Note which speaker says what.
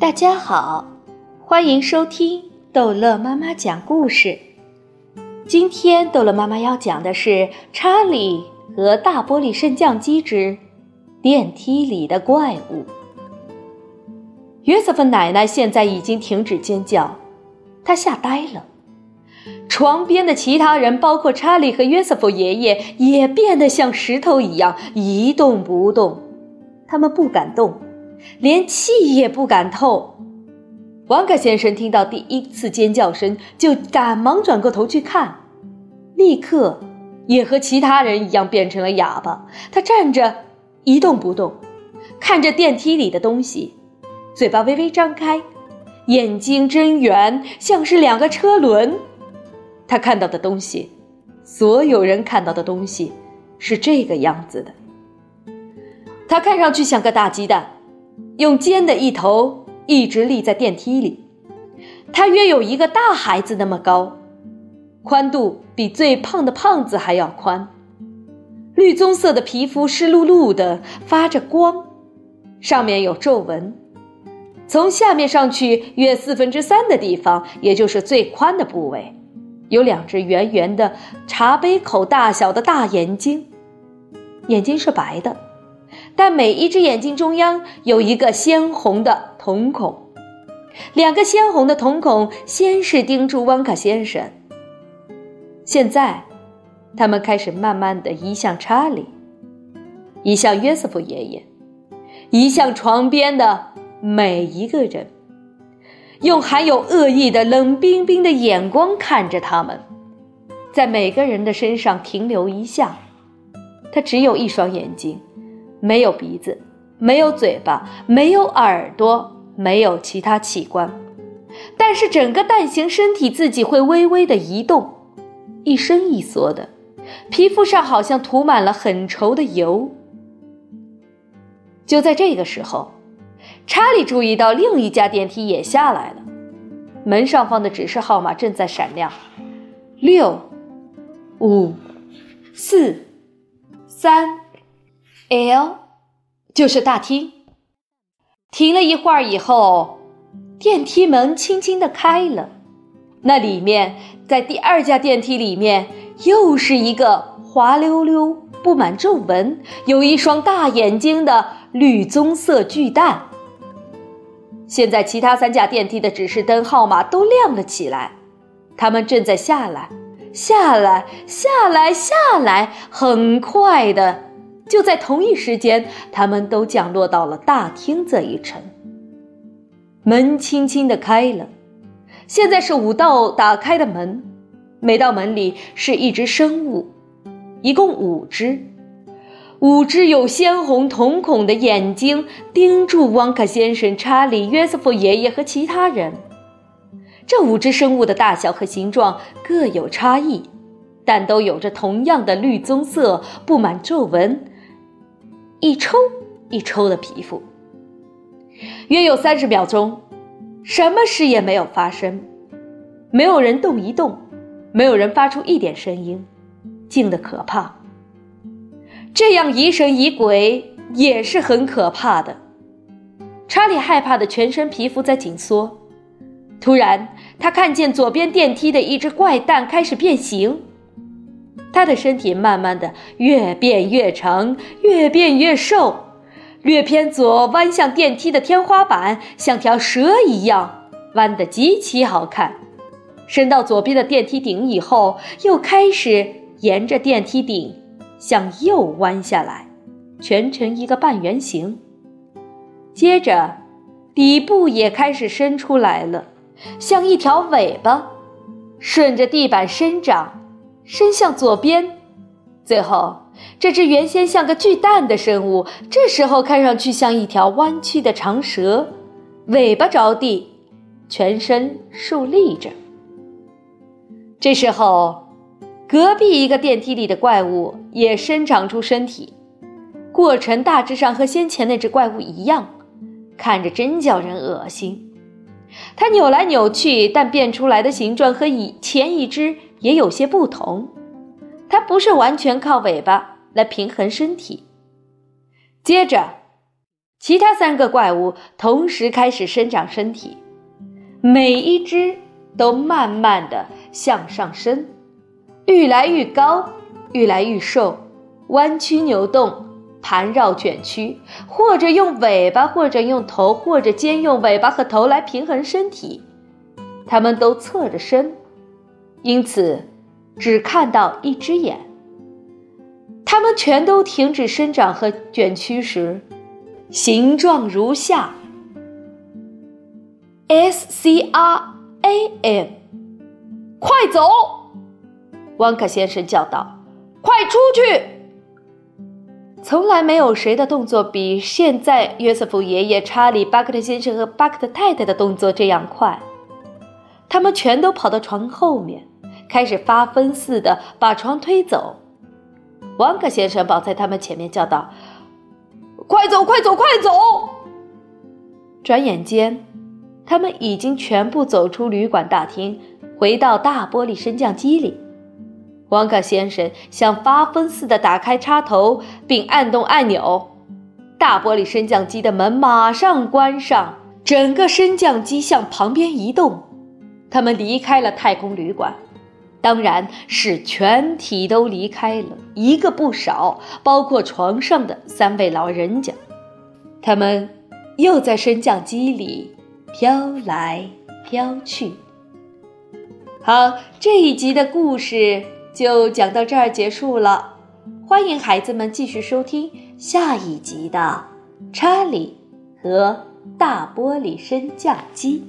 Speaker 1: 大家好，欢迎收听逗乐妈妈讲故事。今天逗乐妈妈要讲的是《查理和大玻璃升降机之电梯里的怪物》。约瑟芬奶奶现在已经停止尖叫，她吓呆了。床边的其他人，包括查理和约瑟夫爷爷，也变得像石头一样一动不动，他们不敢动。连气也不敢透。王克先生听到第一次尖叫声，就赶忙转过头去看，立刻也和其他人一样变成了哑巴。他站着一动不动，看着电梯里的东西，嘴巴微微张开，眼睛睁圆，像是两个车轮。他看到的东西，所有人看到的东西，是这个样子的。他看上去像个大鸡蛋。用尖的一头一直立在电梯里，他约有一个大孩子那么高，宽度比最胖的胖子还要宽。绿棕色的皮肤湿漉漉的，发着光，上面有皱纹。从下面上去约四分之三的地方，也就是最宽的部位，有两只圆圆的茶杯口大小的大眼睛，眼睛是白的。但每一只眼睛中央有一个鲜红的瞳孔，两个鲜红的瞳孔先是盯住汪卡先生，现在，他们开始慢慢的移向查理，移向约瑟夫爷爷，移向床边的每一个人，用含有恶意的冷冰冰的眼光看着他们，在每个人的身上停留一下，他只有一双眼睛。没有鼻子，没有嘴巴，没有耳朵，没有其他器官，但是整个蛋形身体自己会微微的移动，一伸一缩的，皮肤上好像涂满了很稠的油。就在这个时候，查理注意到另一家电梯也下来了，门上方的指示号码正在闪亮，六，五，四，三。L，就是大厅。停了一会儿以后，电梯门轻轻的开了。那里面，在第二家电梯里面，又是一个滑溜溜、布满皱纹、有一双大眼睛的绿棕色巨蛋。现在，其他三架电梯的指示灯号码都亮了起来，他们正在下来，下来，下来，下来，很快的。就在同一时间，他们都降落到了大厅这一层。门轻轻的开了，现在是五道打开的门，每道门里是一只生物，一共五只，五只有鲜红瞳孔的眼睛盯住汪卡先生、查理、约瑟夫爷爷和其他人。这五只生物的大小和形状各有差异，但都有着同样的绿棕色、布满皱纹。一抽一抽的皮肤，约有三十秒钟，什么事也没有发生，没有人动一动，没有人发出一点声音，静得可怕。这样疑神疑鬼也是很可怕的。查理害怕的全身皮肤在紧缩，突然他看见左边电梯的一只怪蛋开始变形。他的身体慢慢的越变越长，越变越瘦，略偏左弯向电梯的天花板，像条蛇一样弯得极其好看。伸到左边的电梯顶以后，又开始沿着电梯顶向右弯下来，全成一个半圆形。接着，底部也开始伸出来了，像一条尾巴，顺着地板生长。伸向左边，最后，这只原先像个巨蛋的生物，这时候看上去像一条弯曲的长蛇，尾巴着地，全身竖立着。这时候，隔壁一个电梯里的怪物也伸长出身体，过程大致上和先前那只怪物一样，看着真叫人恶心。它扭来扭去，但变出来的形状和以前一只。也有些不同，它不是完全靠尾巴来平衡身体。接着，其他三个怪物同时开始生长身体，每一只都慢慢的向上升，愈来愈高，愈来愈瘦，弯曲扭动，盘绕卷曲，或者用尾巴，或者用头，或者兼用尾巴和头来平衡身体。它们都侧着身，因此只看到一只眼。它们全都停止生长和卷曲时。形状如下：S C R A M，快走！汪克先生叫道：“快出去！”从来没有谁的动作比现在约瑟夫爷爷、查理·巴克特先生和巴克特太太的动作这样快。他们全都跑到床后面，开始发疯似的把床推走。王克先生跑在他们前面叫道。快走，快走，快走！转眼间，他们已经全部走出旅馆大厅，回到大玻璃升降机里。王克先生像发疯似的打开插头，并按动按钮，大玻璃升降机的门马上关上，整个升降机向旁边移动。他们离开了太空旅馆。当然是全体都离开了，一个不少，包括床上的三位老人家。他们又在升降机里飘来飘去。好，这一集的故事就讲到这儿结束了。欢迎孩子们继续收听下一集的《查理和大玻璃升降机》。